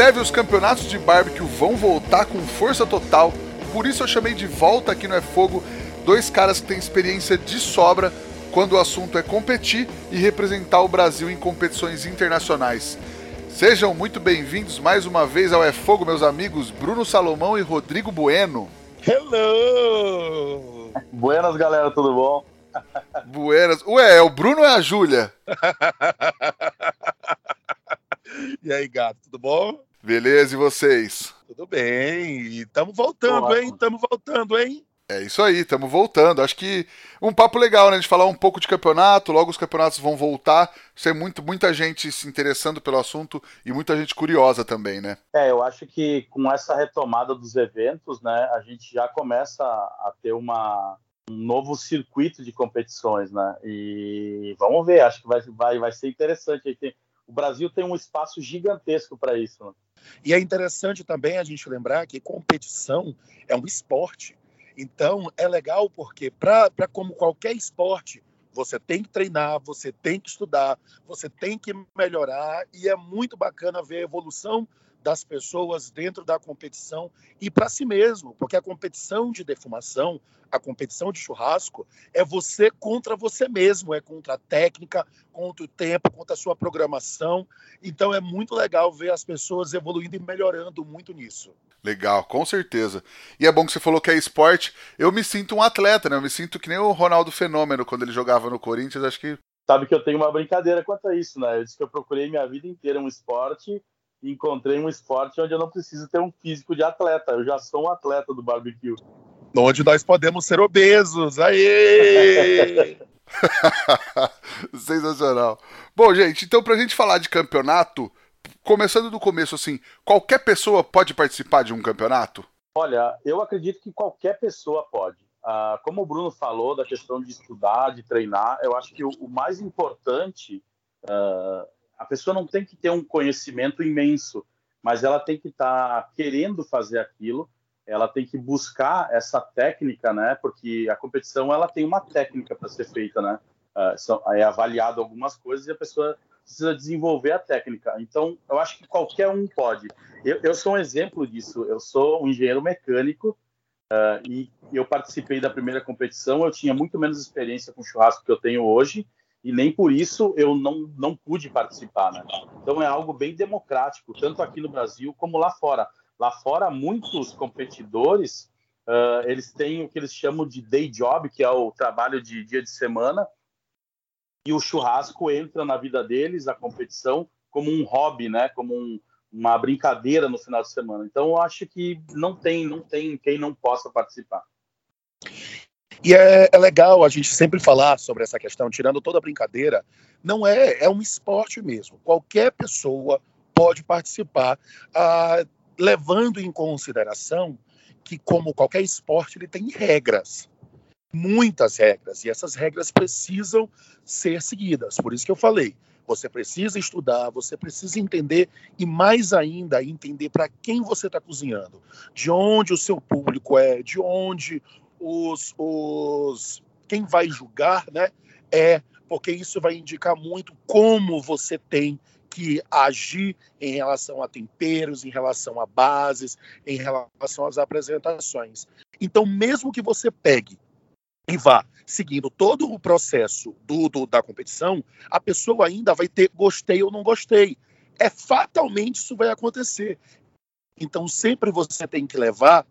Breve os campeonatos de barbecue vão voltar com força total, por isso eu chamei de volta aqui no É Fogo dois caras que têm experiência de sobra quando o assunto é competir e representar o Brasil em competições internacionais. Sejam muito bem-vindos mais uma vez ao É Fogo, meus amigos Bruno Salomão e Rodrigo Bueno. Hello! Buenas, galera, tudo bom? Buenas. Ué, é o Bruno ou é a Júlia? e aí, gato, tudo bom? Beleza, e vocês? Tudo bem. E estamos voltando, Olá. hein? Estamos voltando, hein? É isso aí, estamos voltando. Acho que um papo legal, né? De falar um pouco de campeonato, logo os campeonatos vão voltar. Tem muito, muita gente se interessando pelo assunto e muita gente curiosa também, né? É, eu acho que com essa retomada dos eventos, né, a gente já começa a ter uma, um novo circuito de competições, né? E vamos ver, acho que vai, vai, vai ser interessante. O Brasil tem um espaço gigantesco para isso. Né? E é interessante também a gente lembrar que competição é um esporte. Então, é legal porque, para como qualquer esporte, você tem que treinar, você tem que estudar, você tem que melhorar, e é muito bacana ver a evolução das pessoas dentro da competição e para si mesmo, porque a competição de defumação, a competição de churrasco, é você contra você mesmo, é contra a técnica, contra o tempo, contra a sua programação. Então é muito legal ver as pessoas evoluindo e melhorando muito nisso. Legal, com certeza. E é bom que você falou que é esporte. Eu me sinto um atleta, né? Eu me sinto que nem o Ronaldo Fenômeno quando ele jogava no Corinthians. Acho que. Sabe que eu tenho uma brincadeira quanto a isso, né? Eu disse que eu procurei minha vida inteira um esporte encontrei um esporte onde eu não preciso ter um físico de atleta. Eu já sou um atleta do barbecue. Onde nós podemos ser obesos. Aê! Sensacional. Bom, gente, então pra gente falar de campeonato, começando do começo, assim, qualquer pessoa pode participar de um campeonato? Olha, eu acredito que qualquer pessoa pode. Ah, como o Bruno falou da questão de estudar, de treinar, eu acho que o, o mais importante, uh, a pessoa não tem que ter um conhecimento imenso, mas ela tem que estar tá querendo fazer aquilo, ela tem que buscar essa técnica, né? Porque a competição ela tem uma técnica para ser feita, né? Uh, é avaliado algumas coisas e a pessoa precisa desenvolver a técnica. Então, eu acho que qualquer um pode. Eu, eu sou um exemplo disso. Eu sou um engenheiro mecânico uh, e eu participei da primeira competição. Eu tinha muito menos experiência com churrasco que eu tenho hoje e nem por isso eu não, não pude participar. Né? Então, é algo bem democrático, tanto aqui no Brasil como lá fora. Lá fora, muitos competidores uh, eles têm o que eles chamam de day job, que é o trabalho de dia de semana, e o churrasco entra na vida deles, a competição, como um hobby, né? Como um, uma brincadeira no final de semana. Então, eu acho que não tem, não tem quem não possa participar. E é, é, legal a gente sempre falar sobre essa questão, tirando toda a brincadeira. Não é, é um esporte mesmo. Qualquer pessoa pode participar, ah, levando em consideração que, como qualquer esporte, ele tem regras muitas regras e essas regras precisam ser seguidas. Por isso que eu falei, você precisa estudar, você precisa entender e mais ainda entender para quem você está cozinhando, de onde o seu público é, de onde os, os quem vai julgar, né? É porque isso vai indicar muito como você tem que agir em relação a temperos, em relação a bases, em relação às apresentações. Então, mesmo que você pegue e vá seguindo todo o processo do, do, da competição, a pessoa ainda vai ter gostei ou não gostei. É fatalmente isso vai acontecer. Então sempre você tem que levar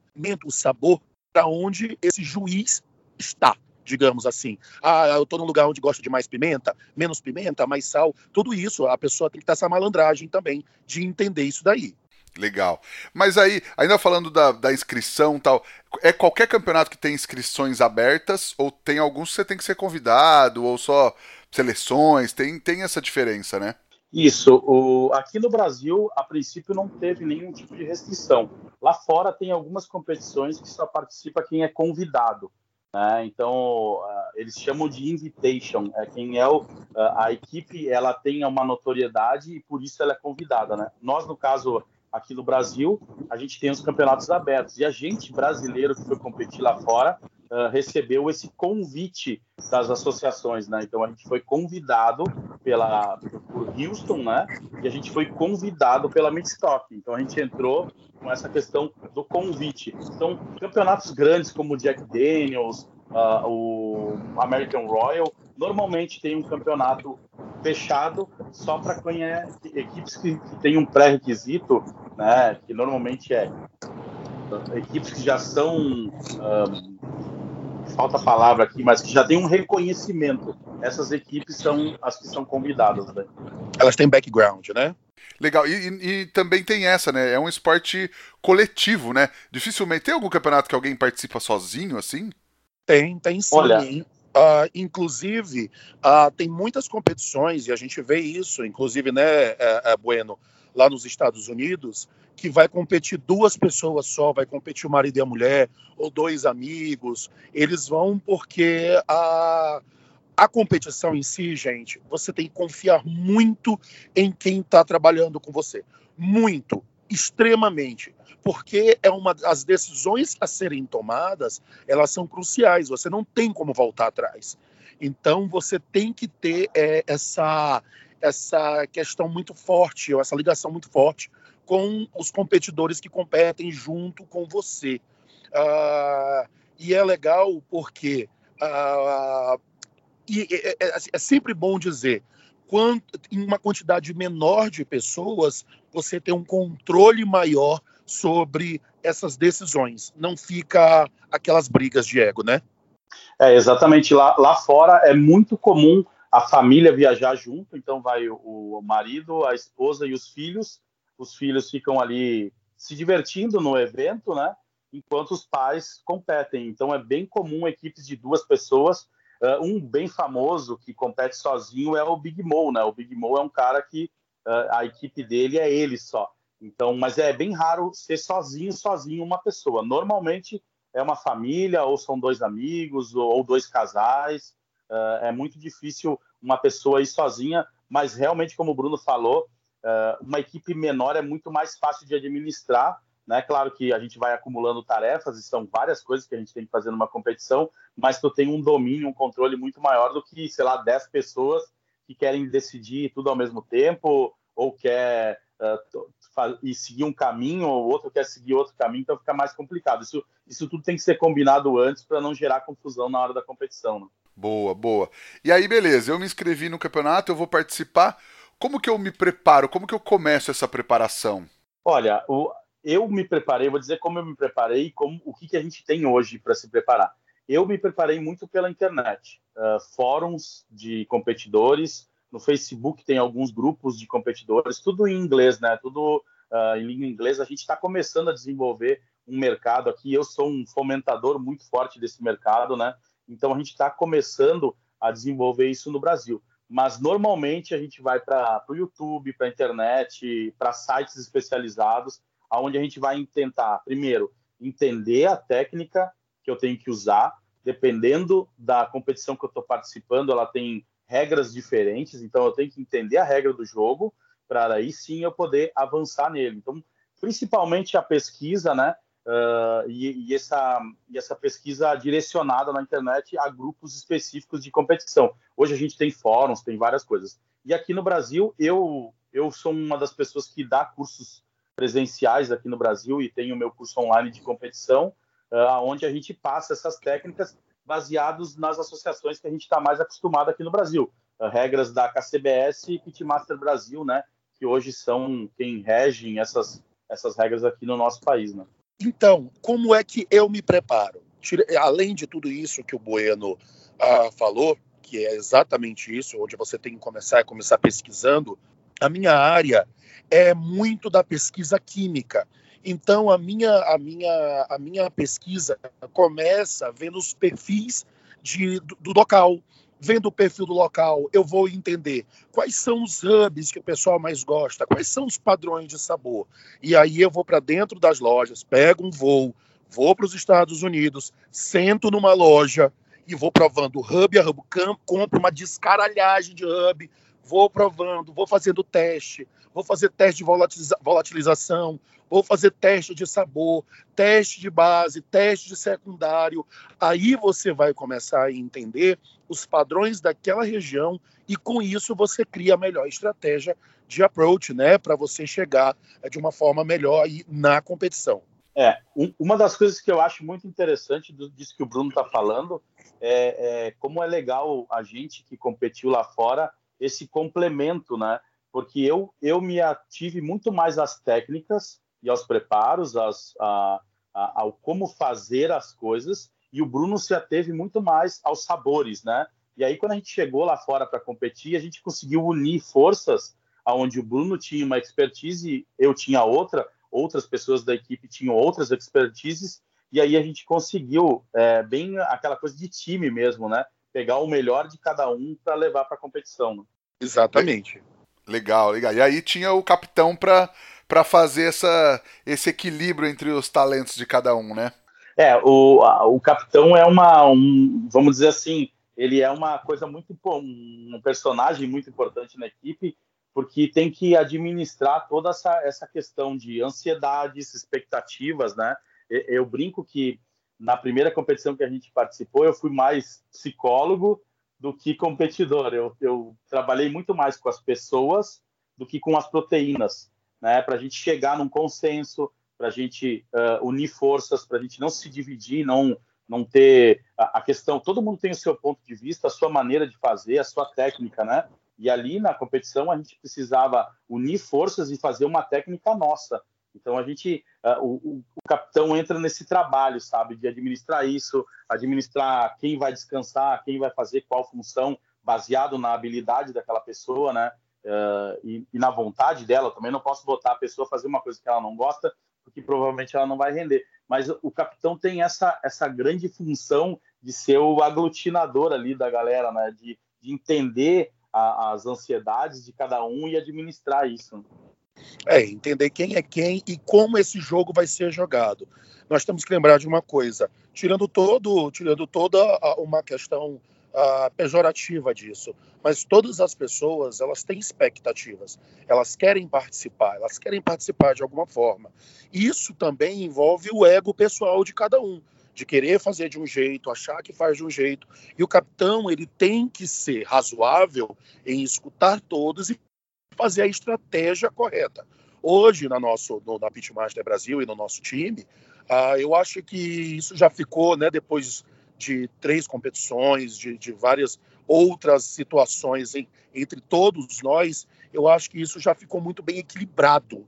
o sabor onde esse juiz está, digamos assim. Ah, eu estou num lugar onde gosta de mais pimenta, menos pimenta, mais sal, tudo isso a pessoa tem que ter essa malandragem também de entender isso daí. Legal. Mas aí, ainda falando da, da inscrição tal, é qualquer campeonato que tem inscrições abertas ou tem alguns que você tem que ser convidado ou só seleções? Tem, tem essa diferença, né? Isso. O, aqui no Brasil, a princípio, não teve nenhum tipo de restrição. Lá fora tem algumas competições que só participa quem é convidado. Né? Então, uh, eles chamam de invitation. É quem é o, uh, a equipe, ela tem uma notoriedade e por isso ela é convidada. Né? Nós, no caso, aqui no Brasil, a gente tem os campeonatos abertos. E a gente, brasileiro, que foi competir lá fora, uh, recebeu esse convite das associações, né? Então, a gente foi convidado pela, por Houston, né? E a gente foi convidado pela Midstock. Então, a gente entrou com essa questão do convite. Então, campeonatos grandes como o Jack Daniels, uh, o American Royal, normalmente tem um campeonato fechado só para equipes que, que têm um pré-requisito, né, que normalmente é equipes que já são um, falta a palavra aqui, mas que já tem um reconhecimento. Essas equipes são as que são convidadas. Né? Elas têm background, né? Legal, e, e, e, também tem essa, né? É um esporte coletivo, né? Dificilmente tem algum campeonato que alguém participa sozinho, assim? Tem, tem sim. Olha, Uh, inclusive, uh, tem muitas competições, e a gente vê isso, inclusive, né, é, é Bueno, lá nos Estados Unidos, que vai competir duas pessoas só, vai competir o marido e a mulher, ou dois amigos. Eles vão porque a, a competição em si, gente, você tem que confiar muito em quem está trabalhando com você. Muito, extremamente porque é uma as decisões a serem tomadas, elas são cruciais, você não tem como voltar atrás. Então você tem que ter é, essa essa questão muito forte, ou essa ligação muito forte com os competidores que competem junto com você. Uh, e é legal porque uh, e é, é, é, sempre bom dizer quanto em uma quantidade menor de pessoas você tem um controle maior sobre essas decisões. Não fica aquelas brigas de ego, né? É, exatamente. Lá, lá fora é muito comum a família viajar junto, então vai o, marido, a esposa e os filhos. Os filhos ficam ali se divertindo no evento, né? Enquanto os pais competem. Então é bem comum equipes de duas pessoas. Uh, um bem famoso que compete sozinho é o Big Mo, né? O Big Mo é um cara que uh, a equipe dele é ele só. Então, mas é bem raro ser sozinho, sozinho uma pessoa. Normalmente é uma família, ou são dois amigos, ou dois casais. Uh, é muito difícil uma pessoa ir sozinha, mas realmente, como o Bruno falou, uh, uma equipe menor é muito mais fácil de administrar. Né? Claro que a gente vai acumulando tarefas, e são várias coisas que a gente tem que fazer numa competição, mas tu tem um domínio, um controle muito maior do que, sei lá, 10 pessoas que querem decidir tudo ao mesmo tempo, ou quer e seguir um caminho, ou outro quer seguir outro caminho, então fica mais complicado. Isso, isso tudo tem que ser combinado antes para não gerar confusão na hora da competição. Né? Boa, boa. E aí, beleza, eu me inscrevi no campeonato, eu vou participar. Como que eu me preparo? Como que eu começo essa preparação? Olha, o, eu me preparei, vou dizer como eu me preparei e como, o que, que a gente tem hoje para se preparar. Eu me preparei muito pela internet, uh, fóruns de competidores, no Facebook tem alguns grupos de competidores, tudo em inglês, né? Tudo uh, em língua inglesa. A gente está começando a desenvolver um mercado aqui. Eu sou um fomentador muito forte desse mercado, né? Então a gente está começando a desenvolver isso no Brasil. Mas normalmente a gente vai para o YouTube, para a internet, para sites especializados, aonde a gente vai tentar, primeiro, entender a técnica que eu tenho que usar, dependendo da competição que eu estou participando, ela tem regras diferentes, então eu tenho que entender a regra do jogo para aí sim eu poder avançar nele. Então, principalmente a pesquisa, né? Uh, e, e, essa, e essa pesquisa direcionada na internet a grupos específicos de competição. Hoje a gente tem fóruns, tem várias coisas. E aqui no Brasil, eu, eu sou uma das pessoas que dá cursos presenciais aqui no Brasil e tenho o meu curso online de competição, uh, onde a gente passa essas técnicas baseados nas associações que a gente está mais acostumado aqui no Brasil. Uh, regras da KCBS e Pitmaster Brasil, né? Que hoje são quem regem essas, essas regras aqui no nosso país, né? Então, como é que eu me preparo? Além de tudo isso que o Bueno uh, falou, que é exatamente isso, onde você tem que começar, começar pesquisando, a minha área é muito da pesquisa química. Então a minha a minha a minha pesquisa começa vendo os perfis de, do, do local. vendo o perfil do local, eu vou entender quais são os hubs que o pessoal mais gosta, quais são os padrões de sabor. E aí eu vou para dentro das lojas, pego um voo, vou para os Estados Unidos, sento numa loja e vou provando hub a hub, compro uma descaralhagem de hub, vou provando, vou fazendo teste, vou fazer teste de volatiliza volatilização, vou fazer teste de sabor, teste de base, teste de secundário. Aí você vai começar a entender os padrões daquela região e com isso você cria a melhor estratégia de approach, né, para você chegar é, de uma forma melhor aí na competição. É, um, uma das coisas que eu acho muito interessante do, disso que o Bruno está falando é, é, como é legal a gente que competiu lá fora esse complemento, né? Porque eu, eu me ative muito mais às técnicas e aos preparos, às, ao como fazer as coisas, e o Bruno se ateve muito mais aos sabores, né? E aí, quando a gente chegou lá fora para competir, a gente conseguiu unir forças, aonde o Bruno tinha uma expertise, eu tinha outra, outras pessoas da equipe tinham outras expertises, e aí a gente conseguiu é, bem aquela coisa de time mesmo, né? Pegar o melhor de cada um para levar para a competição. Né? Exatamente. Legal, legal. E aí tinha o capitão para para fazer essa, esse equilíbrio entre os talentos de cada um, né? É, o, a, o capitão é uma, um, vamos dizer assim, ele é uma coisa muito, um personagem muito importante na equipe, porque tem que administrar toda essa, essa questão de ansiedades, expectativas, né? Eu brinco que na primeira competição que a gente participou, eu fui mais psicólogo do que competidor. Eu, eu trabalhei muito mais com as pessoas do que com as proteínas né, para a gente chegar num consenso, para a gente uh, unir forças, para a gente não se dividir, não não ter a, a, questão. Todo mundo tem o seu ponto de vista, a sua maneira de fazer, a sua técnica, né? E ali na competição a gente precisava unir forças e fazer uma técnica nossa. Então a gente, uh, o, o, capitão entra nesse trabalho, sabe, de administrar isso, administrar quem vai descansar, quem vai fazer qual função, baseado na habilidade daquela pessoa, né? uh, e, e, na vontade dela, também não posso botar a pessoa a fazer uma coisa que ela não gosta, porque provavelmente ela não vai render. Mas o capitão tem essa, essa grande função de ser o aglutinador ali da galera, né? de, de entender a, as ansiedades de cada um e administrar isso. É, entender quem é quem e como esse jogo vai ser jogado. Nós temos que lembrar de uma coisa, tirando todo, tirando toda uma questão pejorativa disso, mas todas as pessoas elas têm expectativas, elas querem participar, elas querem participar de alguma forma. Isso também envolve o ego pessoal de cada um, de querer fazer de um jeito, achar que faz de um jeito. E o capitão ele tem que ser razoável em escutar todos e fazer a estratégia correta. Hoje, na, nosso, no, na Pitmaster Brasil e no nosso time, uh, eu acho que isso já ficou, né, depois de três competições, de, de várias outras situações em, entre todos nós, eu acho que isso já ficou muito bem equilibrado.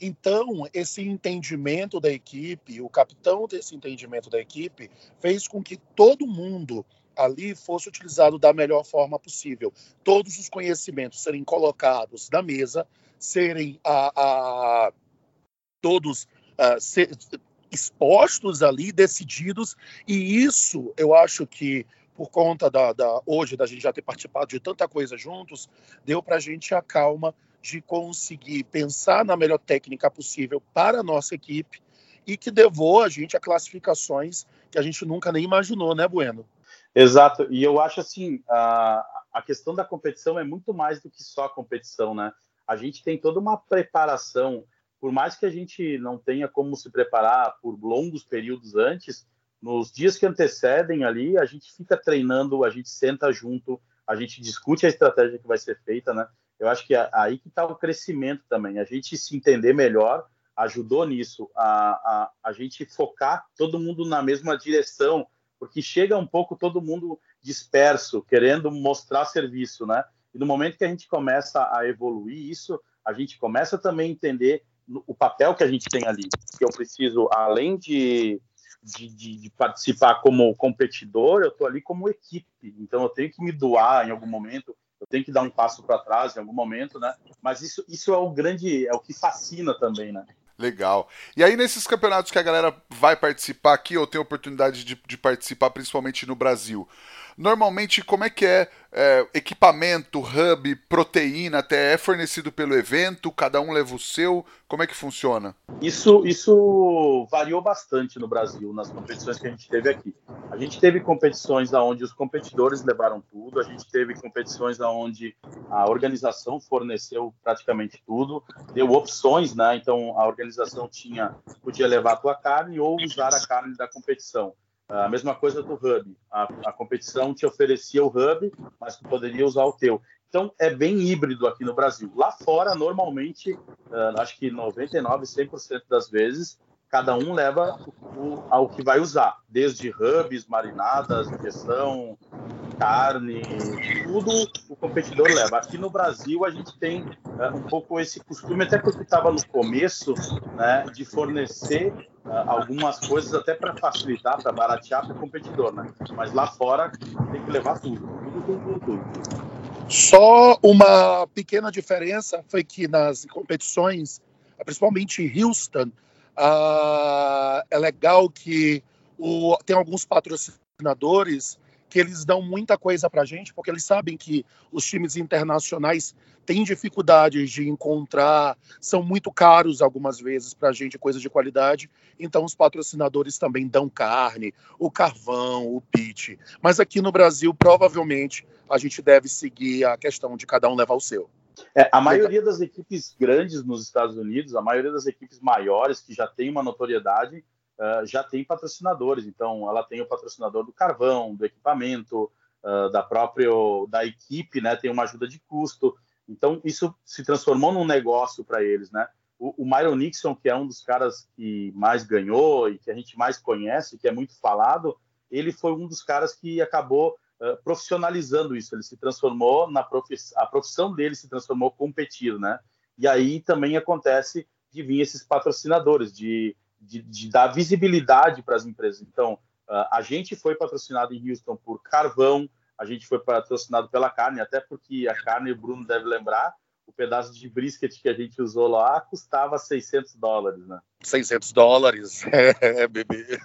Então, esse entendimento da equipe, o capitão desse entendimento da equipe, fez com que todo mundo ali fosse utilizado da melhor forma possível. Todos os conhecimentos serem colocados na mesa, serem a, a todos uh, ser, expostos ali, decididos, e isso eu acho que por conta da, da hoje da gente já ter participado de tanta coisa juntos, deu para a gente a calma de conseguir pensar na melhor técnica possível para a nossa equipe e que levou a gente a classificações que a gente nunca nem imaginou, né, Bueno? Exato, e eu acho assim, a, a questão da competição é muito mais do que só a competição, né? A gente tem toda uma preparação por mais que a gente não tenha como se preparar por longos períodos antes, nos dias que antecedem ali, a gente fica treinando, a gente senta junto, a gente discute a estratégia que vai ser feita, né? Eu acho que é aí que está o crescimento também. A gente se entender melhor ajudou nisso, a, a, a gente focar todo mundo na mesma direção, porque chega um pouco todo mundo disperso, querendo mostrar serviço, né? E no momento que a gente começa a evoluir isso, a gente começa também a entender o papel que a gente tem ali. Que eu preciso, além de, de, de, de participar como competidor, eu estou ali como equipe. Então eu tenho que me doar em algum momento, eu tenho que dar um passo para trás em algum momento, né? Mas isso, isso é o grande, é o que fascina também, né? Legal. E aí, nesses campeonatos que a galera vai participar aqui, ou tem oportunidade de, de participar, principalmente no Brasil, Normalmente, como é que é, é, equipamento, hub, proteína, até é fornecido pelo evento? Cada um leva o seu? Como é que funciona? Isso, isso variou bastante no Brasil, nas competições que a gente teve aqui. A gente teve competições onde os competidores levaram tudo, a gente teve competições onde a organização forneceu praticamente tudo, deu opções, né? Então a organização tinha podia levar a tua carne ou usar a carne da competição. A mesma coisa do hub. A, a, competição te oferecia o hub, mas tu poderia usar o teu. Então, é bem híbrido aqui no Brasil. Lá fora, normalmente, uh, acho que 99, 100% das vezes, cada um leva o, ao que vai usar, desde hubs, marinadas, injeção, carne, tudo o competidor leva. Aqui no Brasil a gente tem uh, um pouco esse costume, até porque estava no começo, né, de fornecer uh, algumas coisas até para facilitar, para baratear para o competidor, né? Mas lá fora tem que levar tudo, tudo, tudo, tudo. Só uma pequena diferença foi que nas competições, principalmente em Houston, ah, é legal que o, tem alguns patrocinadores que eles dão muita coisa para a gente, porque eles sabem que os times internacionais têm dificuldades de encontrar, são muito caros algumas vezes para a gente, coisas de qualidade. Então, os patrocinadores também dão carne, o carvão, o pit. Mas aqui no Brasil, provavelmente, a gente deve seguir a questão de cada um levar o seu. É, a maioria das equipes grandes nos Estados Unidos, a maioria das equipes maiores que já tem uma notoriedade, uh, já tem patrocinadores. Então, ela tem o patrocinador do carvão, do equipamento, uh, da própria da equipe, né? Tem uma ajuda de custo. Então, isso se transformou num negócio para eles, né? O, o Myron Nixon, que é um dos caras que mais ganhou e que a gente mais conhece, que é muito falado, ele foi um dos caras que acabou eh, profissionalizando isso. Ele se transformou na profissão, a profissão dele se transformou competir, né? E aí também acontece de vir esses patrocinadores, de, de, de dar visibilidade para as empresas. Então, uh, a gente foi patrocinado em Houston por carvão, a gente foi patrocinado pela carne, até porque a carne, o Bruno deve lembrar, o pedaço de brisket que a gente usou lá custava 600 dólares, né? 600 dólares, é, bebê.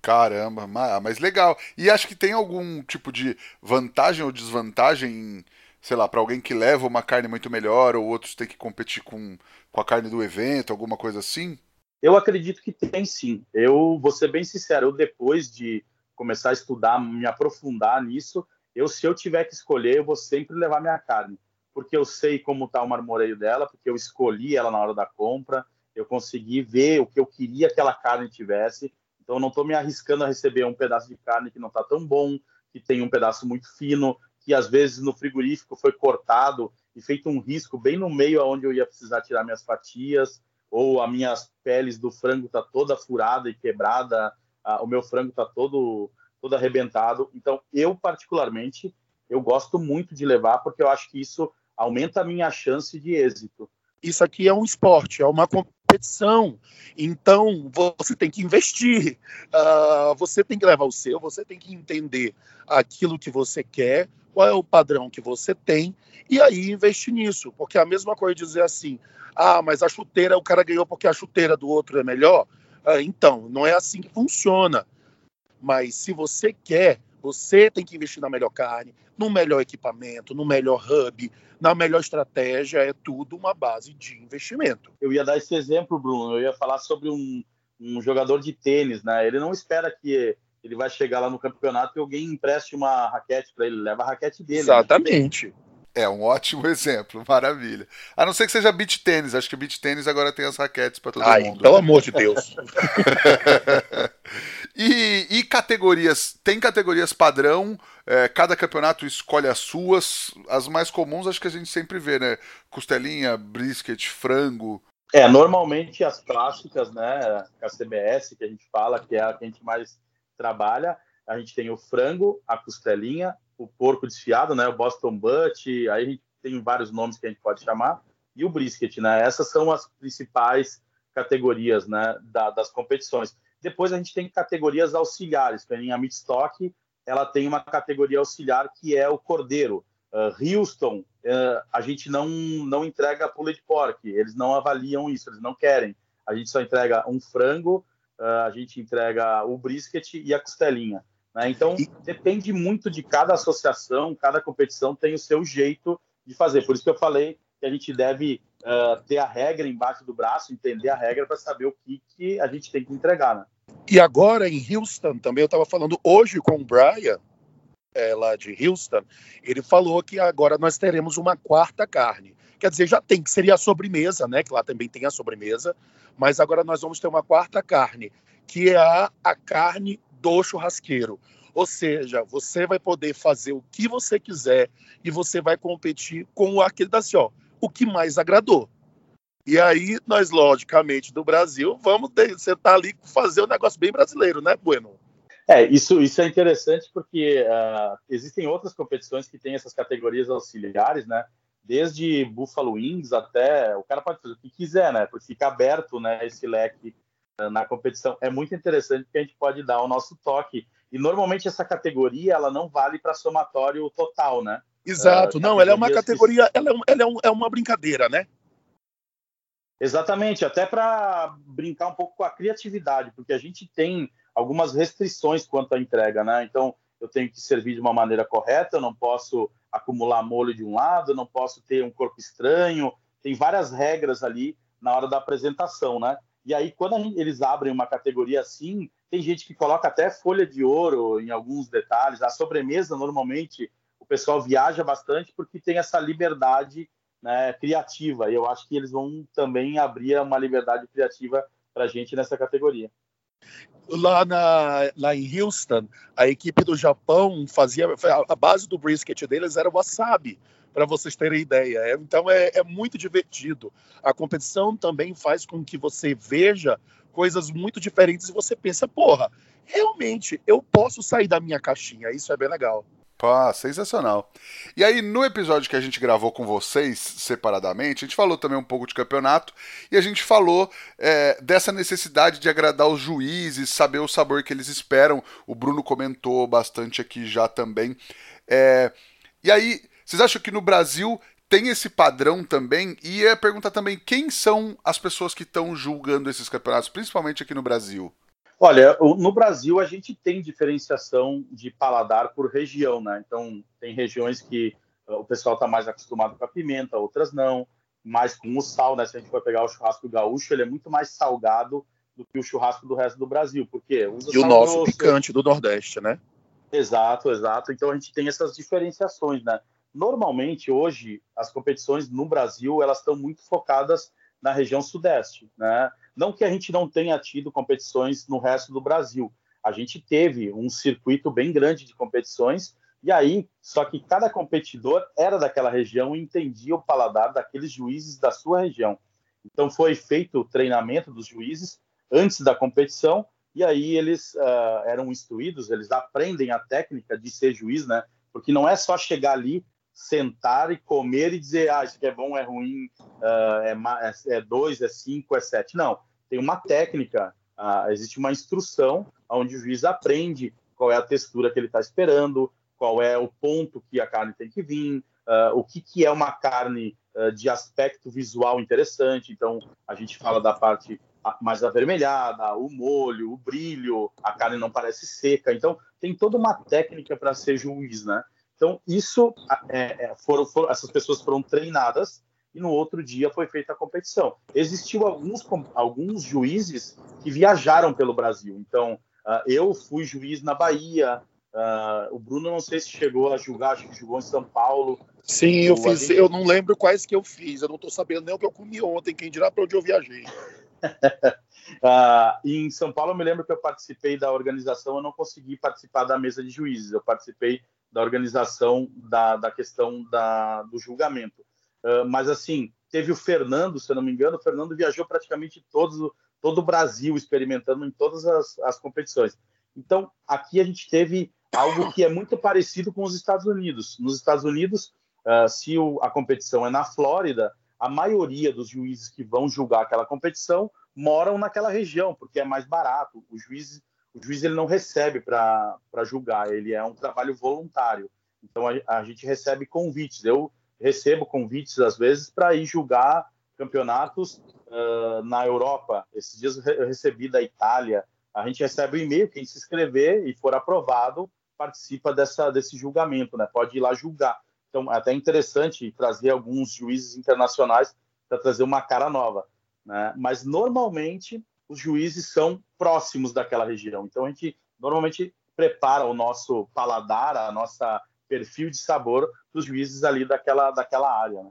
Caramba, mas legal. E acho que tem algum tipo de vantagem ou desvantagem, sei lá, para alguém que leva uma carne muito melhor ou outros têm que competir com, com a carne do evento, alguma coisa assim? Eu acredito que tem sim. Eu vou ser bem sincero, eu depois de começar a estudar, me aprofundar nisso, eu se eu tiver que escolher, eu vou sempre levar minha carne, porque eu sei como está o marmoreio dela, porque eu escolhi ela na hora da compra, eu consegui ver o que eu queria que aquela carne tivesse. Então, não estou me arriscando a receber um pedaço de carne que não está tão bom, que tem um pedaço muito fino, que às vezes no frigorífico foi cortado e feito um risco bem no meio aonde eu ia precisar tirar minhas fatias, ou as minhas peles do frango tá toda furada e quebrada, a, o meu frango tá todo todo arrebentado. Então, eu particularmente, eu gosto muito de levar porque eu acho que isso aumenta a minha chance de êxito. Isso aqui é um esporte, é uma competição. Então, você tem que investir, uh, você tem que levar o seu, você tem que entender aquilo que você quer, qual é o padrão que você tem, e aí investir nisso. Porque a mesma coisa dizer assim: ah, mas a chuteira o cara ganhou porque a chuteira do outro é melhor. Uh, então, não é assim que funciona. Mas se você quer, você tem que investir na melhor carne, no melhor equipamento, no melhor hub, na melhor estratégia. É tudo uma base de investimento. Eu ia dar esse exemplo, Bruno. Eu ia falar sobre um, um jogador de tênis, né? Ele não espera que ele vai chegar lá no campeonato e alguém empreste uma raquete para ele, leva a raquete dele. Né? Exatamente. Né? É um ótimo exemplo, maravilha. A não ser que seja beach tênis, acho que beach tênis agora tem as raquetes para todo Ai, mundo. Pelo amor de Deus. e, e, categorias, tem categorias padrão, é, cada campeonato escolhe as suas, as mais comuns acho que a gente sempre vê, né? Costelinha, brisket, frango. É, normalmente as clássicas, né? A CBS, que a gente fala, que é a que a gente mais trabalha, a gente tem o frango, a costelinha, o porco desfiado, né? O Boston Butt, aí a gente tem vários nomes que a gente pode chamar, e o brisket, né? Essas são as principais categorias, né? Da, das competições. Depois a gente tem categorias auxiliares, que a Midstock, ela tem uma categoria auxiliar que é o cordeiro. Uh, Houston, uh, a gente não, não entrega pulled pork, eles não avaliam isso, eles não querem. A gente só entrega um frango, uh, a gente entrega o brisket e a costelinha. Né? Então, depende muito de cada associação, cada competição tem o seu jeito de fazer. Por isso que eu falei que a gente deve uh, ter a regra embaixo do braço, entender a regra para saber o que, que a gente tem que entregar. Né? E agora em Houston também, eu estava falando hoje com o Brian, é, lá de Houston, ele falou que agora nós teremos uma quarta carne. Quer dizer, já tem, que seria a sobremesa, né? Que lá também tem a sobremesa, mas agora nós vamos ter uma quarta carne, que é a, a carne do churrasqueiro. Ou seja, você vai poder fazer o que você quiser e você vai competir com aquele da assim, ó, o que mais agradou. E aí, nós, logicamente, do Brasil, vamos sentar ali fazer um negócio bem brasileiro, né, Bueno? É, isso, isso é interessante porque uh, existem outras competições que têm essas categorias auxiliares, né? Desde Buffalo Wings até. O cara pode fazer o que quiser, né? Porque fica aberto né, esse leque uh, na competição. É muito interessante porque a gente pode dar o nosso toque. E normalmente essa categoria ela não vale para somatório total, né? Exato, uh, não, ela é uma categoria, que... ela, é, ela é, um, é uma brincadeira, né? Exatamente, até para brincar um pouco com a criatividade, porque a gente tem algumas restrições quanto à entrega, né? Então, eu tenho que servir de uma maneira correta, eu não posso acumular molho de um lado, eu não posso ter um corpo estranho, tem várias regras ali na hora da apresentação, né? E aí, quando gente, eles abrem uma categoria assim, tem gente que coloca até folha de ouro em alguns detalhes. A sobremesa, normalmente, o pessoal viaja bastante porque tem essa liberdade né, criativa. E eu acho que eles vão também abrir uma liberdade criativa para a gente nessa categoria lá, na, lá em Houston, a equipe do Japão fazia. A base do brisket deles era wasabi, para vocês terem ideia. É, então é, é, muito divertido. A competição também faz com que você veja coisas muito diferentes e você pensa, porra, realmente eu posso sair da minha caixinha. Isso é bem legal. Pá, sensacional. E aí, no episódio que a gente gravou com vocês separadamente, a gente falou também um pouco de campeonato e a gente falou é, dessa necessidade de agradar os juízes, saber o sabor que eles esperam. O Bruno comentou bastante aqui já também. É, e aí, vocês acham que no Brasil tem esse padrão também? E ia perguntar também quem são as pessoas que estão julgando esses campeonatos, principalmente aqui no Brasil. Olha, no Brasil a gente tem diferenciação de paladar por região, né? Então, tem regiões que uh, o pessoal está mais acostumado com a pimenta, outras não, mais com o sal, né? Se a gente for pegar o churrasco gaúcho, ele é muito mais salgado do que o churrasco do resto do Brasil, porque usa E o nosso grosso. picante do Nordeste, né? Exato, exato. Então a gente tem essas diferenciações, né? Normalmente hoje as competições no Brasil elas estão muito focadas na região sudeste, né? Não que a gente não tenha tido competições no resto do Brasil. A gente teve um circuito bem grande de competições, e aí, só que cada competidor era daquela região e entendia o paladar daqueles juízes da sua região. Então, foi feito o treinamento dos juízes antes da competição, e aí eles uh, eram instruídos, eles aprendem a técnica de ser juiz, né? Porque não é só chegar ali, sentar e comer e dizer, ah, isso aqui é bom, é ruim, uh, é, é, é dois, é cinco, é sete. Não, tem uma técnica, uh, existe uma instrução onde o juiz aprende qual é a textura que ele está esperando, qual é o ponto que a carne tem que vir, uh, o que, que é uma carne de aspecto visual interessante. Então, a gente fala da parte mais avermelhada, o molho, o brilho, a carne não parece seca. Então, tem toda uma técnica para ser juiz, né? Então, isso é, é, foram, foram, essas pessoas foram treinadas e no outro dia foi feita a competição. Existiu alguns, alguns juízes que viajaram pelo Brasil. Então, uh, eu fui juiz na Bahia. Uh, o Bruno não sei se chegou a julgar, acho que julgou em São Paulo. Sim, eu fiz. Ali. Eu não lembro quais que eu fiz. Eu não estou sabendo nem o que eu comi ontem. Quem dirá para onde eu viajei. uh, em São Paulo, eu me lembro que eu participei da organização. Eu não consegui participar da mesa de juízes. Eu participei da organização da, da questão da, do julgamento. Uh, mas, assim, teve o Fernando, se eu não me engano, o Fernando viajou praticamente todo, todo o Brasil, experimentando em todas as, as competições. Então, aqui a gente teve algo que é muito parecido com os Estados Unidos. Nos Estados Unidos, uh, se o, a competição é na Flórida, a maioria dos juízes que vão julgar aquela competição moram naquela região, porque é mais barato. Os juízes o juiz ele não recebe para julgar, ele é um trabalho voluntário. Então a, a, gente recebe convites. Eu recebo convites às vezes para ir julgar campeonatos uh, na Europa. Esses dias eu recebi da Itália, a gente recebe o um e-mail, quem se inscrever e for aprovado participa dessa, desse julgamento, né? Pode ir lá julgar. Então, é até interessante trazer alguns juízes internacionais para trazer uma cara nova, né? Mas normalmente os juízes são próximos daquela região. Então, a gente normalmente prepara o nosso paladar, a nossa perfil de sabor dos juízes ali daquela, daquela área. Né?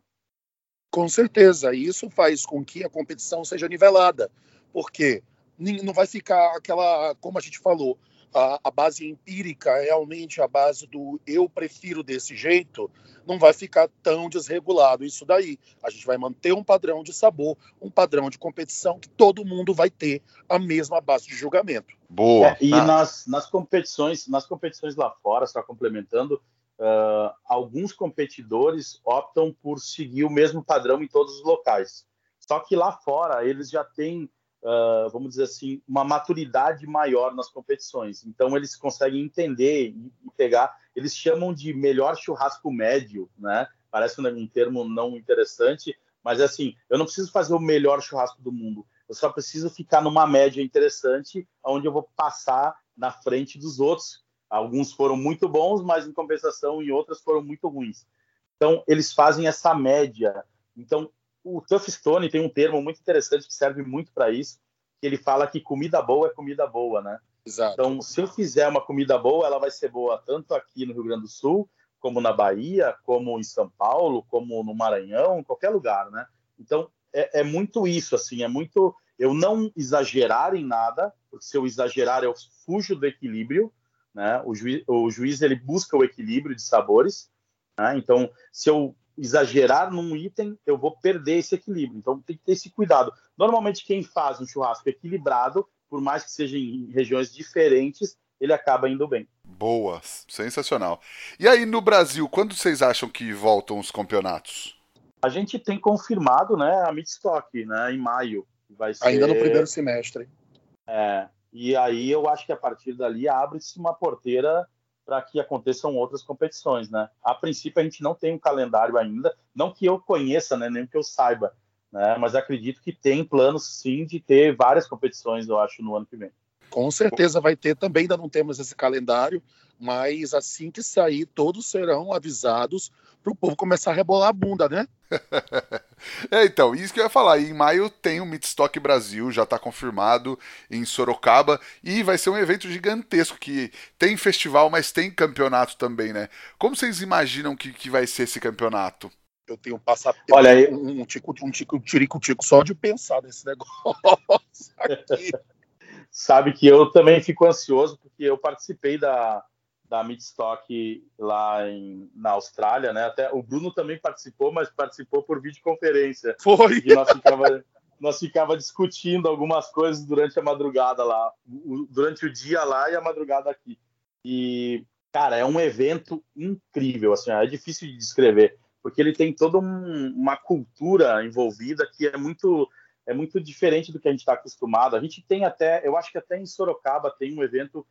Com certeza, e isso faz com que a competição seja nivelada, porque não vai ficar aquela, como a gente falou, a, a, base empírica, realmente a base do eu prefiro desse jeito, não vai ficar tão desregulado isso daí. A gente vai manter um padrão de sabor, um padrão de competição que todo mundo vai ter a mesma base de julgamento. Boa. É, e ah. nas, nas competições, nas competições lá fora, só complementando, uh, alguns competidores optam por seguir o mesmo padrão em todos os locais. Só que lá fora eles já têm uh, vamos dizer assim, uma maturidade maior nas competições. Então eles conseguem entender e, pegar. Eles chamam de melhor churrasco médio, né? Parece um termo não interessante, mas assim, eu não preciso fazer o melhor churrasco do mundo. Eu só preciso ficar numa média interessante, onde eu vou passar na frente dos outros. Alguns foram muito bons, mas em compensação, em outras foram muito ruins. Então, eles fazem essa média. Então, o Tuff Stone tem um termo muito interessante que serve muito para isso, que ele fala que comida boa é comida boa, né? Exato. Então, se eu fizer uma comida boa, ela vai ser boa tanto aqui no Rio Grande do Sul, como na Bahia, como em São Paulo, como no Maranhão, em qualquer lugar, né? Então, é, é muito isso, assim, é muito eu não exagerar em nada, porque se eu exagerar, eu fujo do equilíbrio, né? O, juiz, o juiz ele busca o equilíbrio de sabores, né? Então, se eu exagerar num item, eu vou perder esse equilíbrio. Então tem que ter esse cuidado. Normalmente quem faz um churrasco equilibrado, por mais que seja em regiões diferentes, ele acaba indo bem. Boa, sensacional. E aí no Brasil, quando vocês acham que voltam os campeonatos? A gente tem confirmado, né, a Midstock, né, em maio. Vai ser... Ainda no primeiro semestre. É, e aí eu acho que a partir dali abre-se uma porteira para que aconteçam outras competições, né? A princípio a gente não tem um calendário ainda, não que eu conheça, né, nem que eu saiba, né? Mas acredito que tem planos sim de ter várias competições, eu acho, no ano que vem. Com certeza vai ter também, ainda não temos esse calendário, mas assim que sair, todos serão avisados para o povo começar a rebolar a bunda, né? é, então, isso que eu ia falar. Em maio tem o Midstock Brasil, já está confirmado em Sorocaba, e vai ser um evento gigantesco que tem festival, mas tem campeonato também, né? Como vocês imaginam que, que vai ser esse campeonato? Eu tenho passado Olha aí. um, um, tico, um tico, tirico, tico só de pensar nesse negócio aqui. Sabe que eu também fico ansioso, porque eu participei da, da Midstock lá em, na Austrália, né? Até o Bruno também participou, mas participou por videoconferência. Foi. E nós ficava, nós ficava discutindo algumas coisas durante a madrugada lá, durante o dia lá e a madrugada aqui. E cara, é um evento incrível, assim, é difícil de descrever, porque ele tem toda um, uma cultura envolvida que é muito é muito diferente do que a gente está acostumado. A gente tem até, eu acho que até em Sorocaba tem um evento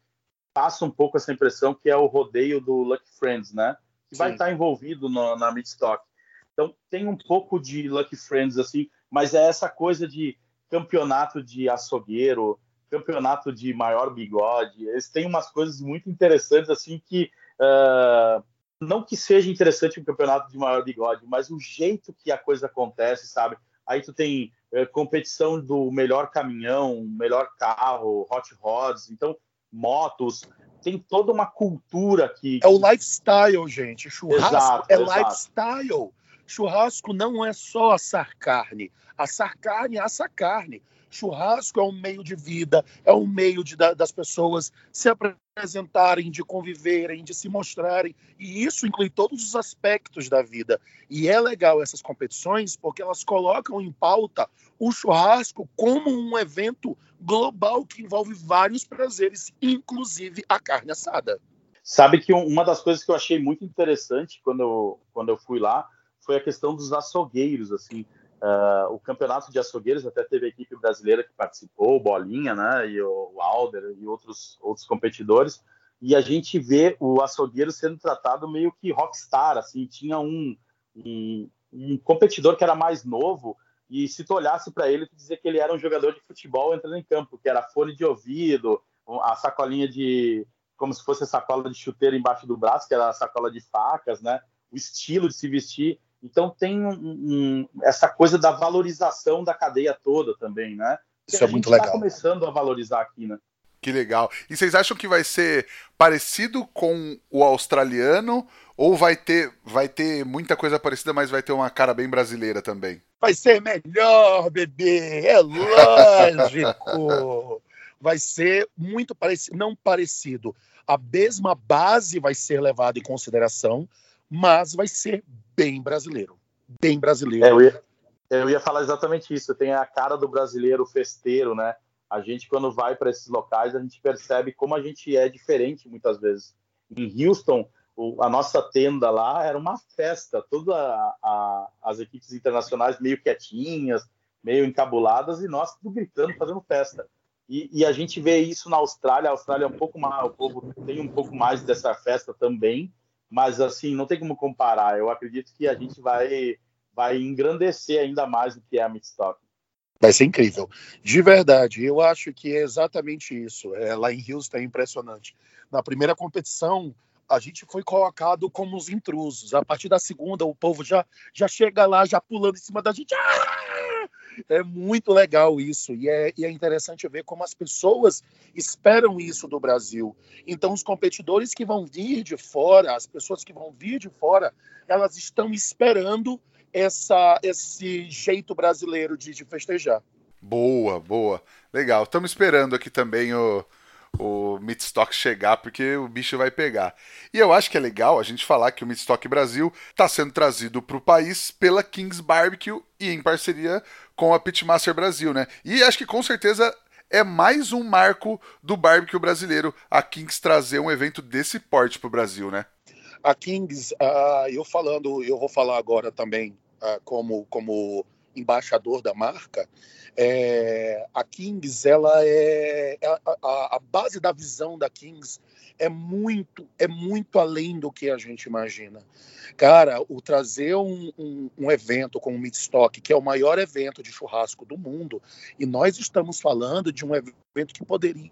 passa um pouco essa impressão que é o rodeio do Lucky Friends, né? Que Sim. vai estar envolvido no, na Midstock. Então tem um pouco de Lucky Friends assim, mas é essa coisa de campeonato de açougueiro, campeonato de maior bigode. Eles têm umas coisas muito interessantes assim que uh, não que seja interessante um campeonato de maior bigode, mas o jeito que a coisa acontece, sabe? Aí tu tem uh, competição do melhor caminhão, melhor carro, hot rods. Então motos, tem toda uma cultura que. É o lifestyle, gente. Churrasco exato, é exato. lifestyle. Churrasco não é só assar carne. Assar carne assar carne. Churrasco é um meio de vida, é um meio de, das pessoas se apresentarem, de conviverem, de se mostrarem. E isso inclui todos os aspectos da vida. E é legal essas competições porque elas colocam em pauta o churrasco como um evento global que envolve vários prazeres, inclusive a carne assada. Sabe que uma das coisas que eu achei muito interessante quando eu, quando eu fui lá foi a questão dos açougueiros, assim, Uh, o campeonato de açougueiros até teve a equipe brasileira que participou, Bolinha, né, e o, o Alder e outros, outros competidores, e a gente vê o açougueiro sendo tratado meio que rockstar, assim, tinha um, um, um competidor que era mais novo, e se tu olhasse para ele, tu dizia que ele era um jogador de futebol entrando em campo, que era fone de ouvido, a sacolinha de. como se fosse a sacola de chuteiro embaixo do braço, que era a sacola de facas, né? O estilo de se vestir. Então tem um, um, essa coisa da valorização da cadeia toda também, né? Que Isso é muito tá legal. está começando a valorizar aqui, né? Que legal. E vocês acham que vai ser parecido com o australiano ou vai ter, vai ter muita coisa parecida, mas vai ter uma cara bem brasileira também? Vai ser melhor, bebê. É lógico. vai ser muito parecido, não parecido. A mesma base vai ser levada em consideração, mas vai ser bem brasileiro. Bem brasileiro. É, eu, ia, eu ia falar exatamente isso. Tem a cara do brasileiro festeiro, né? a gente, quando vai para esses locais, a gente percebe como a gente é diferente muitas vezes. Em Houston, o, a nossa tenda lá era uma festa, todas as equipes internacionais meio quietinhas, meio encabuladas, e nós tudo gritando, fazendo festa. E, e, a gente vê isso na Austrália. A Austrália é um pouco mais, o povo tem um pouco mais dessa festa também, mas assim, não tem como comparar. Eu acredito que a gente vai, vai engrandecer ainda mais do que é a Midstock. Vai ser incrível. De verdade, eu acho que é exatamente isso. É, lá em Houston é impressionante. Na primeira competição, a gente foi colocado como os intrusos. A partir da segunda, o povo já, já chega lá, já pulando em cima da gente. Ah! É muito legal isso. E é, e é interessante ver como as pessoas esperam isso do Brasil. Então, os competidores que vão vir de fora, as pessoas que vão vir de fora, elas estão esperando essa, esse jeito brasileiro de, de festejar. Boa, boa. Legal. Estamos esperando aqui também o, o Midstock chegar, porque o bicho vai pegar. E eu acho que é legal a gente falar que o Midstock Brasil está sendo trazido para o país pela Kings Barbecue e em parceria com a Pitmaster Brasil, né? E acho que com certeza é mais um marco do barbecue brasileiro a Kings trazer um evento desse porte para o Brasil, né? A Kings, uh, eu falando, eu vou falar agora também como, como embaixador da marca, é, a Kings, ela é, é a, a, base da visão da Kings é muito é muito além do que a gente imagina. Cara, o trazer um, um, um evento como o Midstock, que é o maior evento de churrasco do mundo, e nós estamos falando de um evento que poderia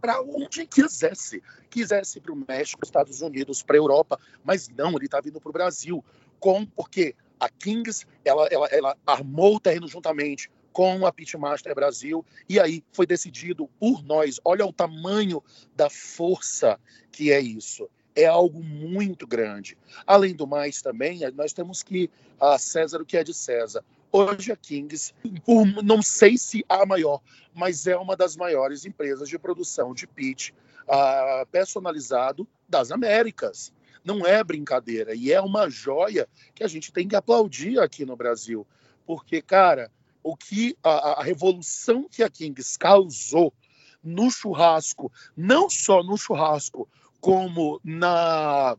para onde quisesse. Quisesse para o México, Estados Unidos, para a Europa, mas não, ele está vindo para o Brasil. Com, porque a Kings, ela, ela, ela armou o terreno juntamente com a Pitmaster Brasil, e aí foi decidido por nós. Olha o tamanho da força que é isso. É algo muito grande. Além do mais, também, nós temos que a César o que é de César. Hoje a Kings, por, não sei se a maior, mas é uma das maiores empresas de produção de pitch uh, personalizado das Américas não é brincadeira e é uma joia que a gente tem que aplaudir aqui no Brasil, porque cara, o que a, a revolução que a Kings causou no churrasco, não só no churrasco, como na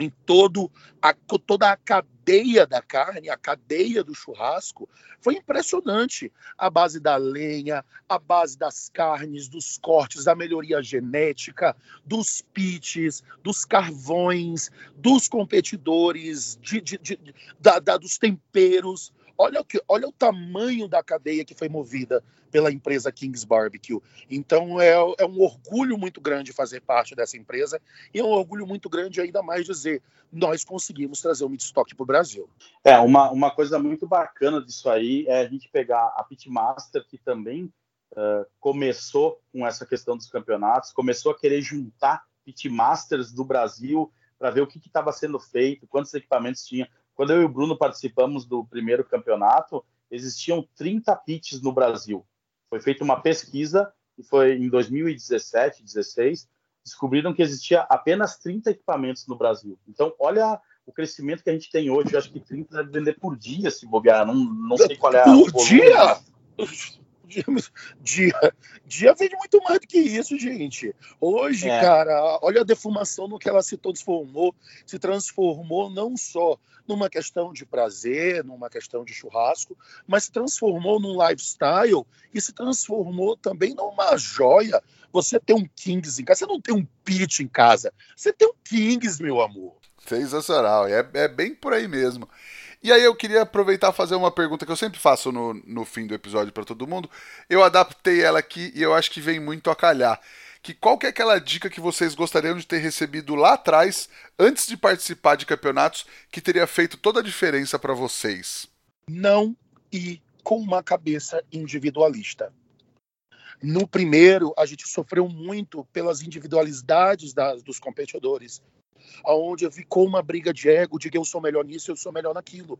em todo a, toda a cadeia da carne, a cadeia do churrasco, foi impressionante. A base da lenha, a base das carnes, dos cortes, da melhoria genética, dos pits, dos carvões, dos competidores, de, de, de da, da, dos temperos. Olha o, que, olha o tamanho da cadeia que foi movida pela empresa Kings Barbecue. Então é, é um orgulho muito grande fazer parte dessa empresa e é um orgulho muito grande ainda mais dizer nós conseguimos trazer o Midstock para o Brasil. É, uma, uma coisa muito bacana disso aí é a gente pegar a Pitmaster, que também uh, começou com essa questão dos campeonatos, começou a querer juntar Pitmasters do Brasil para ver o que estava sendo feito, quantos equipamentos tinha. Quando eu e o Bruno participamos do primeiro campeonato, existiam 30 pits no Brasil. Foi feita uma pesquisa, e foi em 2017, 2016, descobriram que existia apenas 30 equipamentos no Brasil. Então, olha o crescimento que a gente tem hoje. Eu acho que 30 deve vender por dia, se bobear. Não, não sei qual é a. Por dia? Dia, dia vende muito mais do que isso, gente. Hoje, é. cara, olha a defumação no que ela se transformou. Se transformou não só numa questão de prazer, numa questão de churrasco, mas se transformou num lifestyle e se transformou também numa joia. Você tem um Kings em casa, você não tem um Pit em casa, você tem um Kings, meu amor. Sensacional, é, é bem por aí mesmo. E aí eu queria aproveitar e fazer uma pergunta que eu sempre faço no, no fim do episódio para todo mundo. Eu adaptei ela aqui e eu acho que vem muito a calhar. Que qual que é aquela dica que vocês gostariam de ter recebido lá atrás, antes de participar de campeonatos, que teria feito toda a diferença para vocês? Não ir com uma cabeça individualista. No primeiro, a gente sofreu muito pelas individualidades das, dos competidores onde ficou uma briga de ego, de que eu sou melhor nisso, eu sou melhor naquilo.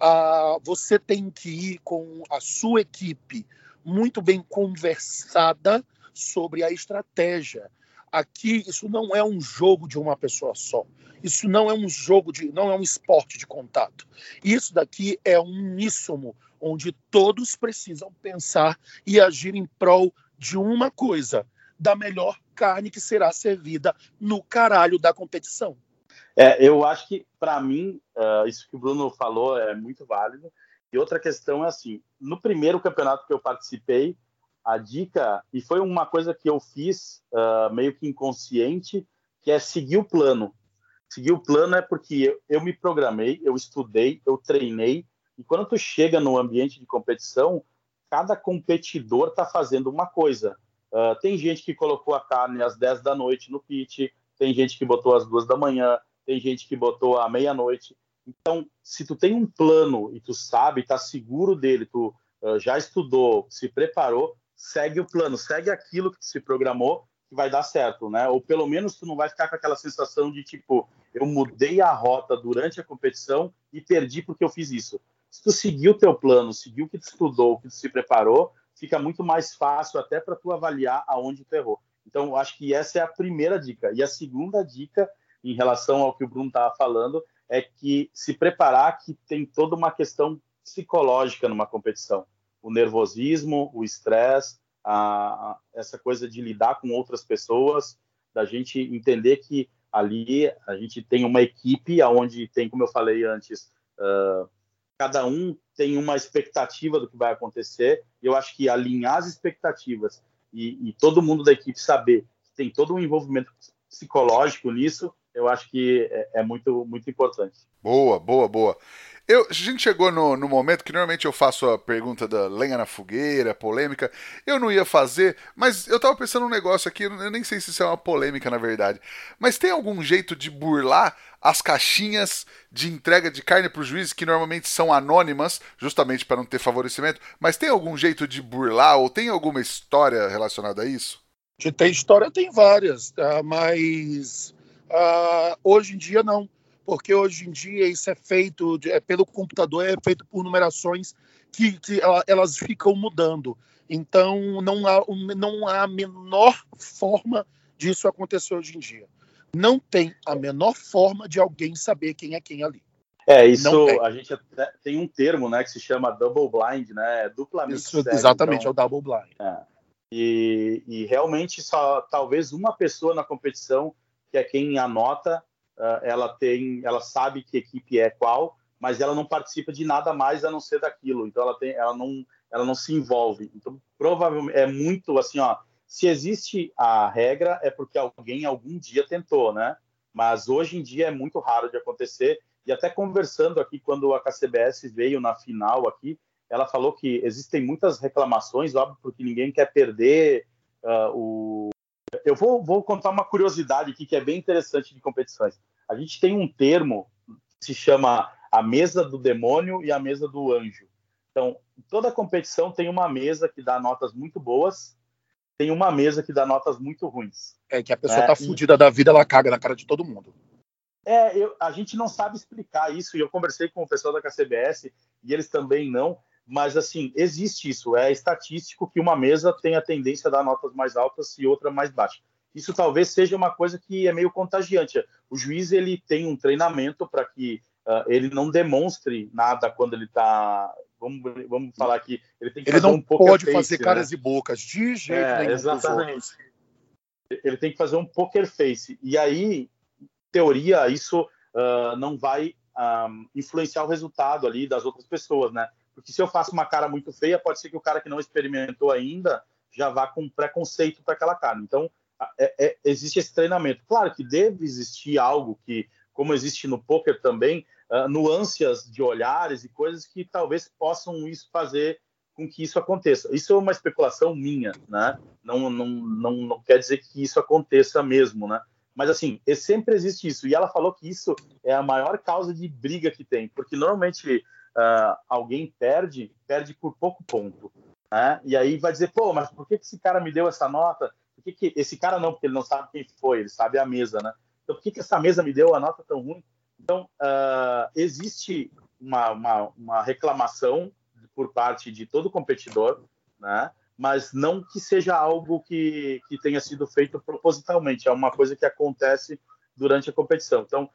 Ah, você tem que ir com a sua equipe muito bem conversada sobre a estratégia. Aqui isso não é um jogo de uma pessoa só. Isso não é um jogo de, não é um esporte de contato. Isso daqui é um uníssono onde todos precisam pensar e agir em prol de uma coisa, da melhor carne que será servida no caralho da competição. É, eu acho que, para mim, uh, isso que o Bruno falou é muito válido. E outra questão é assim: no primeiro campeonato que eu participei, a dica, e foi uma coisa que eu fiz uh, meio que inconsciente, que é seguir o plano. Seguir o plano é porque eu, eu me programei, eu estudei, eu treinei, e quando tu chega no ambiente de competição, cada competidor está fazendo uma coisa. Uh, tem gente que colocou a carne às 10 da noite no pit, tem gente que botou às 2 da manhã, tem gente que botou à meia-noite. Então, se tu tem um plano e tu sabe, tá seguro dele, tu uh, já estudou, se preparou, segue o plano, segue aquilo que tu se programou, que vai dar certo, né? Ou pelo menos tu não vai ficar com aquela sensação de tipo, eu mudei a rota durante a competição e perdi porque eu fiz isso. Se tu seguiu o teu plano, seguiu o que tu estudou, o que tu se preparou, fica muito mais fácil até para tu avaliar aonde tu errou. Então, acho que essa é a primeira dica. E a segunda dica, em relação ao que o Bruno estava falando, é que se preparar que tem toda uma questão psicológica numa competição. O nervosismo, o estresse, essa coisa de lidar com outras pessoas, da gente entender que ali a gente tem uma equipe onde tem, como eu falei antes, uh, cada um tem uma expectativa do que vai acontecer. Eu acho que alinhar as expectativas e, e todo mundo da equipe saber que tem todo um envolvimento psicológico nisso, eu acho que é, é muito, muito importante. Boa, boa, boa. Eu, a gente chegou no, no, momento que normalmente eu faço a pergunta da lenha na fogueira, polêmica. Eu não ia fazer, mas eu tava pensando um negócio aqui, eu nem sei se isso é uma polêmica na verdade. Mas tem algum jeito de burlar as caixinhas de entrega de carne para os juízes, que normalmente são anônimas, justamente para não ter favorecimento? Mas tem algum jeito de burlar ou tem alguma história relacionada a isso? De ter história, tem várias, tá? mas uh, hoje em dia não porque hoje em dia isso é feito de, é pelo computador, é feito por numerações que, que elas ficam mudando. Então, não há, não há a menor forma disso acontecer hoje em dia. Não tem a menor forma de alguém saber quem é quem ali. É, isso a gente tem um termo, né, que se chama double blind, né, é duplamente isso, cego, Exatamente, então, é o double blind. É. E, e realmente só talvez uma pessoa na competição, que é quem anota, uh, ela tem, ela sabe que equipe é qual, mas ela não participa de nada mais a não ser daquilo. Então ela tem, ela não, ela não se envolve. Então provavelmente é muito assim, ó. Se existe a regra é porque alguém algum dia tentou, né? Mas hoje em dia é muito raro de acontecer. E até conversando aqui quando a KCBS veio na final aqui, ela falou que existem muitas reclamações, óbvio, porque ninguém quer perder uh, o, eu vou, vou, contar uma curiosidade aqui que é bem interessante de competições. A gente tem um termo que se chama a mesa do demônio e a mesa do anjo. Então, toda competição tem uma mesa que dá notas muito boas, tem uma mesa que dá notas muito ruins. É que a pessoa é, tá fudida da vida, ela caga na cara de todo mundo. É, eu, a gente não sabe explicar isso, e eu conversei com o pessoal da KCBS, e eles também não, mas assim, existe isso, é estatístico que uma mesa tem a tendência a dar notas mais altas e outra mais baixas. Isso talvez seja uma coisa que é meio contagiante. O juiz ele tem um treinamento para que uh, ele não demonstre nada quando ele está Vamos, vamos falar aqui. Ele tem que ele fazer não um pode face, fazer caras né? e bocas de jeito é, nenhum. Exatamente. Ele tem que fazer um poker face. E aí, teoria, isso uh, não vai um, ah, influenciar o resultado ali das outras pessoas, né? Porque se eu faço uma cara muito feia, pode ser que o cara que não experimentou ainda já vá com preconceito para aquela cara. Então, é, é, existe esse treinamento. Claro que deve existir algo que, como existe no poker também, uh, nuances de olhares e coisas que talvez possam isso fazer com que isso aconteça. Isso é uma especulação minha, né? Não, não, não, não quer dizer que isso aconteça mesmo, né? Mas assim, sempre existe isso. E ela falou que isso é a maior causa de briga que tem, porque normalmente uh, alguém perde, perde por pouco ponto. Né? E aí vai dizer, pô, mas por que, esse cara me deu essa nota? Por que, que esse cara não? Porque ele não sabe quem foi, ele sabe a mesa, né? Então por que, que essa mesa me deu a nota tão ruim? Então uh, existe uma, uma, uma reclamação por parte de todo competidor, né? mas não que seja algo que, que tenha sido feito propositalmente, é uma coisa que acontece durante a competição. Então,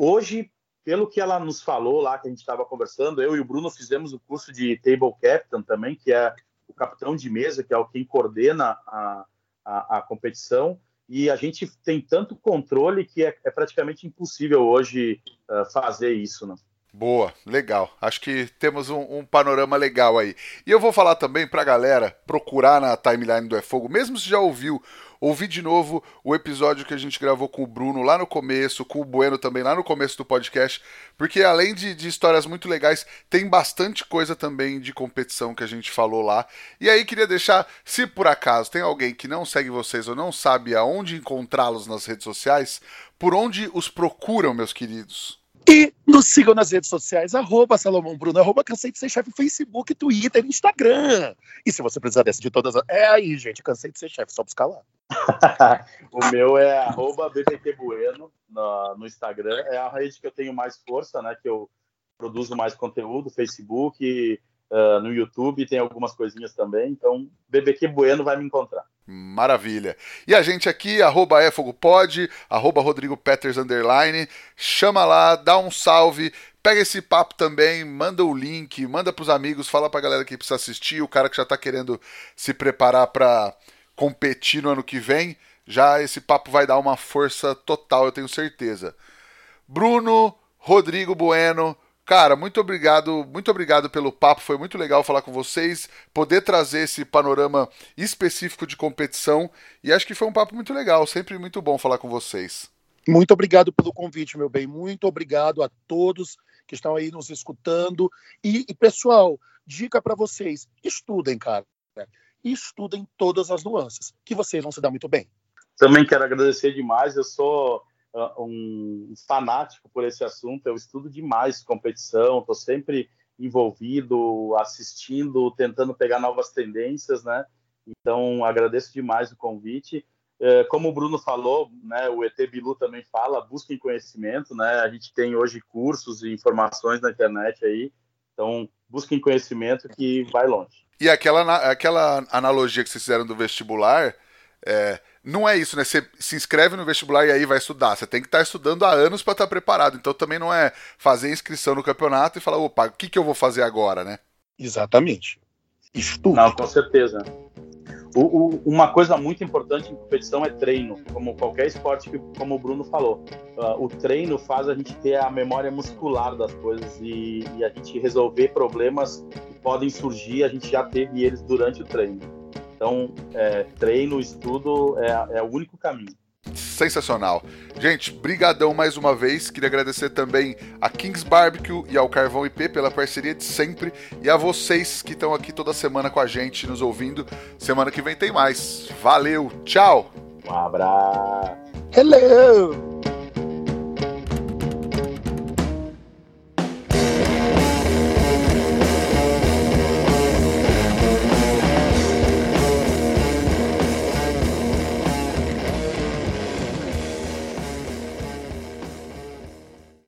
hoje, pelo que ela nos falou lá, que a gente estava conversando, eu e o Bruno fizemos o curso de Table Captain também, que é o capitão de mesa, que é o quem coordena a, a, a competição, e a gente tem tanto controle que é, é praticamente impossível hoje uh, fazer isso. Né? Boa, legal. Acho que temos um, um, panorama legal aí. E eu vou falar também pra galera procurar na timeline do É Fogo, mesmo se já ouviu, ouvir de novo o episódio que a gente gravou com o Bruno lá no começo, com o Bueno também lá no começo do podcast, porque além de, de histórias muito legais, tem bastante coisa também de competição que a gente falou lá. E aí queria deixar, se por acaso tem alguém que não segue vocês ou não sabe aonde encontrá-los nas redes sociais, por onde os procuram, meus queridos? E nos sigam nas redes sociais, arroba Salomão Bruno, arroba Cansei de Ser Chefe, Facebook, Twitter, Instagram. E se você precisar dessa de todas, é aí, gente, Cansei de Ser Chefe, só buscar lá. o meu é arroba BBT Bueno no, no, Instagram, é a rede que eu tenho mais força, né, que eu produzo mais conteúdo, Facebook, uh, no YouTube, tem algumas coisinhas também, então BBQ Bueno vai me encontrar. Maravilha. E a gente aqui, arroba efogopod, arroba Rodrigo Peters, underline, chama lá, dá um salve, pega esse papo também, manda o link, manda pros amigos, fala pra galera que precisa assistir, o cara que já tá querendo se preparar para competir no ano que vem, já esse papo vai dar uma força total, eu tenho certeza. Bruno, Rodrigo Bueno, Cara, muito obrigado, muito obrigado pelo papo, foi muito legal falar com vocês, poder trazer esse panorama específico de competição e acho que foi um papo muito legal, sempre muito bom falar com vocês. Muito obrigado pelo convite, meu bem, muito obrigado a todos que estão aí nos escutando e, e pessoal, dica para vocês, estudem, cara, estudem todas as nuances, que vocês vão se dar muito bem. Também quero agradecer demais, eu sou um fanático por esse assunto, eu estudo demais competição, estou sempre envolvido, assistindo, tentando pegar novas tendências, né? Então, agradeço demais o convite. É, como o Bruno falou, né, o ET Bilu também fala, busquem conhecimento, né? A gente tem hoje cursos e informações na internet aí, então busquem conhecimento que vai longe. E aquela, aquela analogia que vocês fizeram do vestibular, é, não é isso, né? Você se inscreve no vestibular e aí vai estudar. Você tem que estar estudando há anos para estar preparado. Então também não é fazer inscrição no campeonato e falar, opa, o que, que eu vou fazer agora, né? Exatamente. Estudo. Não, com certeza. O, o, uma coisa muito importante em competição é treino, como qualquer esporte que, como o Bruno falou. Uh, o treino faz a gente ter a memória muscular das coisas e, e a gente resolver problemas que podem surgir. A gente já teve eles durante o treino. Então, é, treino, estudo é, é o único caminho. Sensacional. Gente, brigadão mais uma vez. Queria agradecer também a Kings Barbecue e ao Carvão IP pela parceria de sempre e a vocês que estão aqui toda semana com a gente, nos ouvindo. Semana que vem tem mais. Valeu, tchau. Um abraço. Hello.